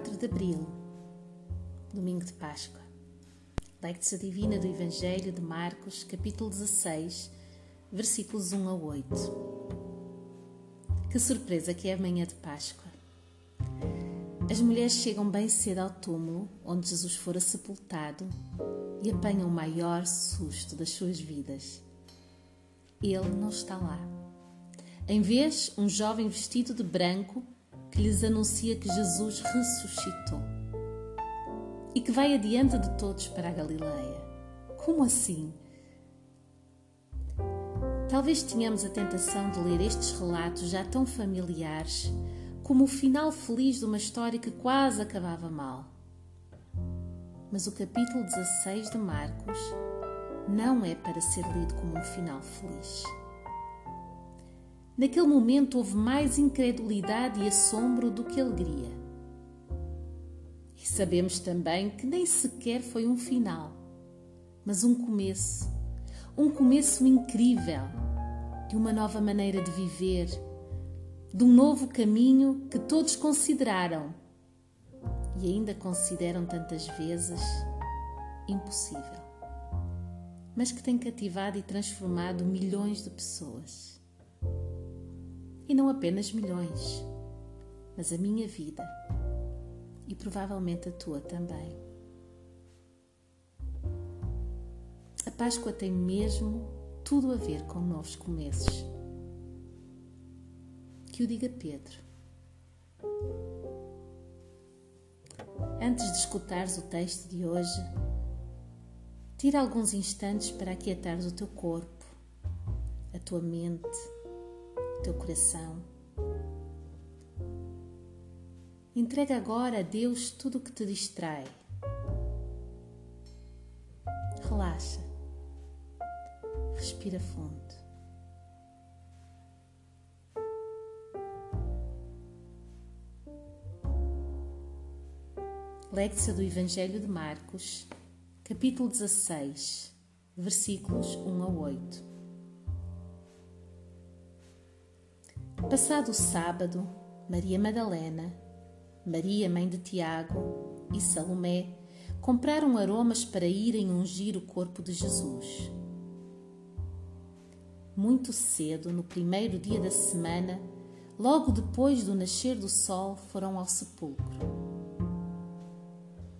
4 de Abril, domingo de Páscoa. Lectio Divina do Evangelho de Marcos, capítulo 16, versículos 1 a 8. Que surpresa que é a manhã de Páscoa! As mulheres chegam bem cedo ao túmulo onde Jesus fora sepultado e apanham o maior susto das suas vidas. Ele não está lá. Em vez, um jovem vestido de branco que lhes anuncia que Jesus ressuscitou e que vai adiante de todos para a Galileia. Como assim? Talvez tenhamos a tentação de ler estes relatos já tão familiares como o final feliz de uma história que quase acabava mal. Mas o capítulo 16 de Marcos não é para ser lido como um final feliz. Naquele momento houve mais incredulidade e assombro do que alegria. E sabemos também que nem sequer foi um final, mas um começo. Um começo incrível de uma nova maneira de viver, de um novo caminho que todos consideraram e ainda consideram tantas vezes impossível, mas que tem cativado e transformado milhões de pessoas. E não apenas milhões, mas a minha vida e provavelmente a tua também. A Páscoa tem mesmo tudo a ver com novos começos. Que o diga Pedro. Antes de escutares o texto de hoje, tira alguns instantes para aquietares o teu corpo, a tua mente, teu coração Entrega agora a Deus tudo o que te distrai. Relaxa. Respira fundo. Lecção do Evangelho de Marcos, capítulo 16, versículos 1 a 8. Passado o sábado, Maria Madalena Maria, mãe de Tiago, e Salomé compraram aromas para irem ungir o corpo de Jesus. Muito cedo, no primeiro dia da semana, logo depois do nascer do sol, foram ao sepulcro.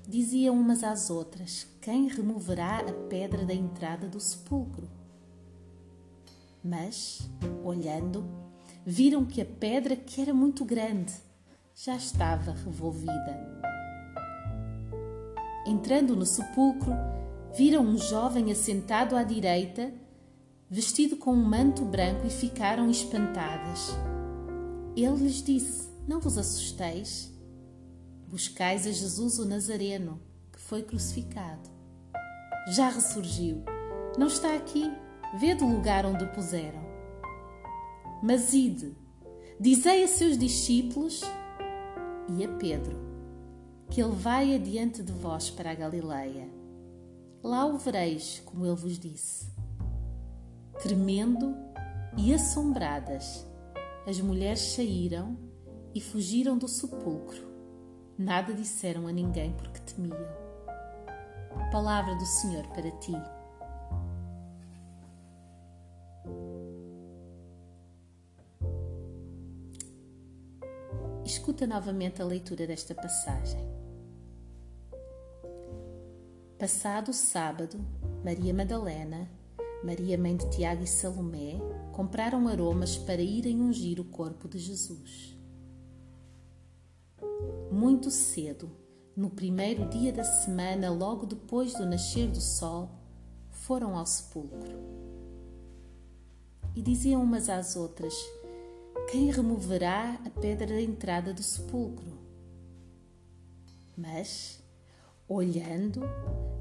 Diziam umas às outras: Quem removerá a pedra da entrada do sepulcro? Mas, olhando, viram que a pedra, que era muito grande, já estava revolvida. Entrando no sepulcro, viram um jovem assentado à direita, vestido com um manto branco, e ficaram espantadas. Ele lhes disse: Não vos assusteis. Buscais a Jesus o Nazareno, que foi crucificado. Já ressurgiu. Não está aqui. Vede o lugar onde o puseram. Mas ide, dizei a seus discípulos e a Pedro, que ele vai adiante de vós para a Galileia. Lá o vereis, como ele vos disse. Tremendo e assombradas, as mulheres saíram e fugiram do sepulcro. Nada disseram a ninguém porque temiam. Palavra do Senhor para ti. Escuta novamente a leitura desta passagem. Passado o sábado, Maria Madalena, Maria mãe de Tiago e Salomé compraram aromas para irem ungir o corpo de Jesus. Muito cedo, no primeiro dia da semana, logo depois do nascer do sol, foram ao sepulcro. E diziam umas às outras: quem removerá a pedra da entrada do sepulcro? Mas, olhando,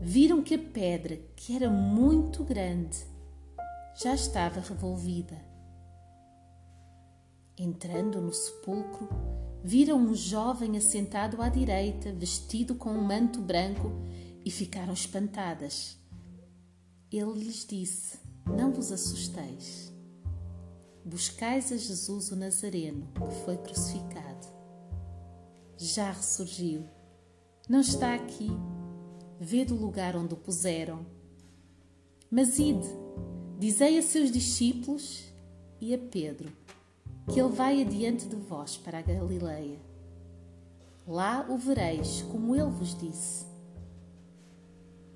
viram que a pedra, que era muito grande, já estava revolvida. Entrando no sepulcro, viram um jovem assentado à direita, vestido com um manto branco, e ficaram espantadas. Ele lhes disse: Não vos assusteis. Buscais a Jesus o Nazareno, que foi crucificado. já ressurgiu. Não está aqui. Vê do lugar onde o puseram. Mas ide, dizei a seus discípulos e a Pedro que ele vai adiante de vós para a Galileia. Lá o vereis, como ele vos disse.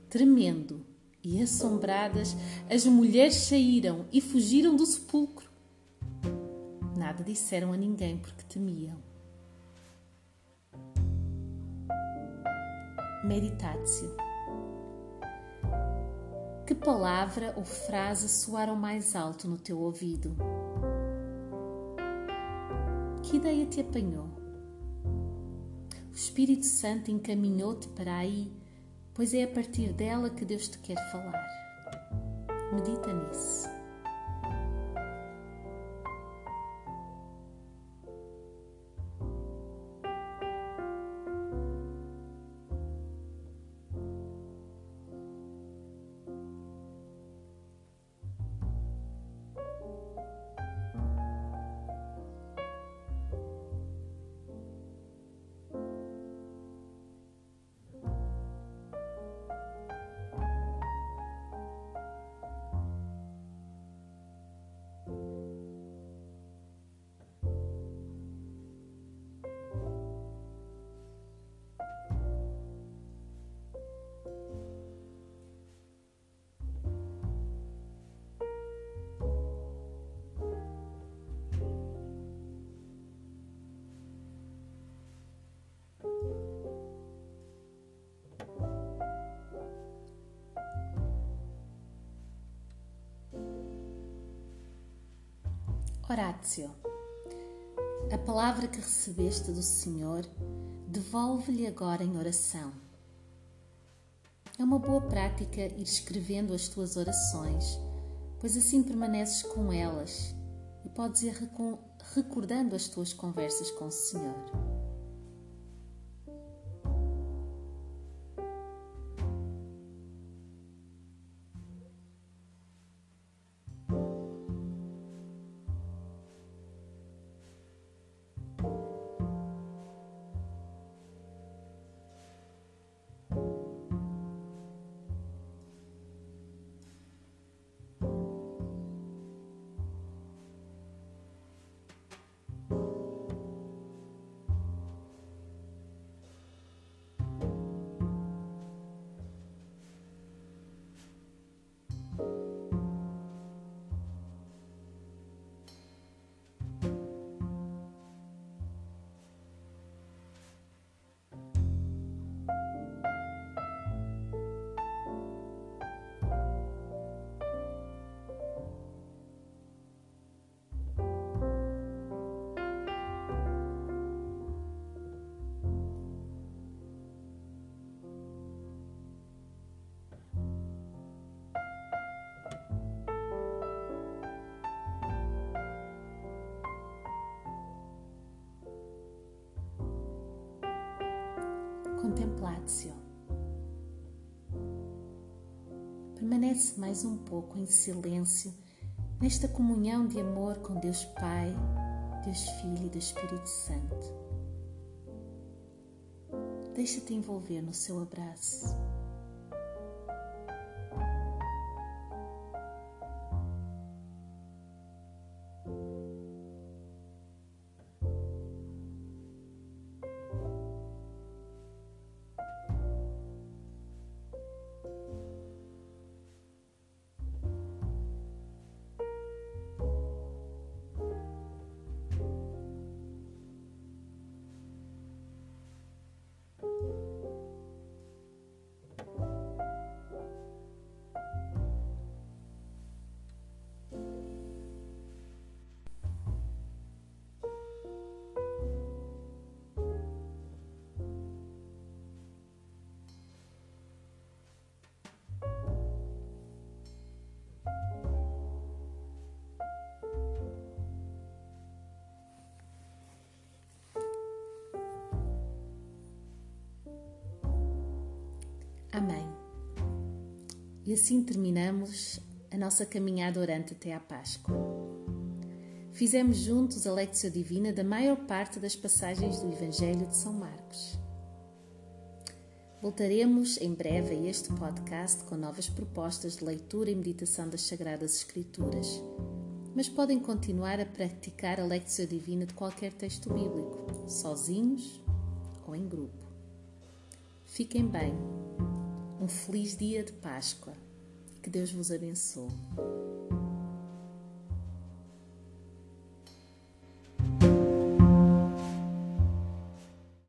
Tremendo e assombradas, as mulheres saíram e fugiram do sepulcro. Nada disseram a ninguém porque temiam. Meditatio. Que palavra ou frase soaram mais alto no teu ouvido? Que ideia te apanhou? O Espírito Santo encaminhou-te para aí, pois é a partir dela que Deus te quer falar. Medita nisso. Horácio. A palavra que recebeste do Senhor, devolve-lhe agora em oração. É uma boa prática ir escrevendo as tuas orações, pois assim permaneces com elas e podes ir recordando as tuas conversas com o Senhor. Contemplatio. Permanece mais um pouco em silêncio nesta comunhão de amor com Deus Pai, Deus Filho e Deus Espírito Santo. Deixa-te envolver no seu abraço. Amém. E assim terminamos a nossa caminhada orante até à Páscoa. fizemos juntos a Lectio Divina da maior parte das passagens do Evangelho de São Marcos. Voltaremos em breve a este podcast com novas propostas de leitura e meditação das Sagradas Escrituras, mas podem continuar a praticar a Lectio Divina de qualquer texto bíblico, sozinhos ou em grupo. Fiquem bem. Um feliz dia de Páscoa. Que Deus vos abençoe.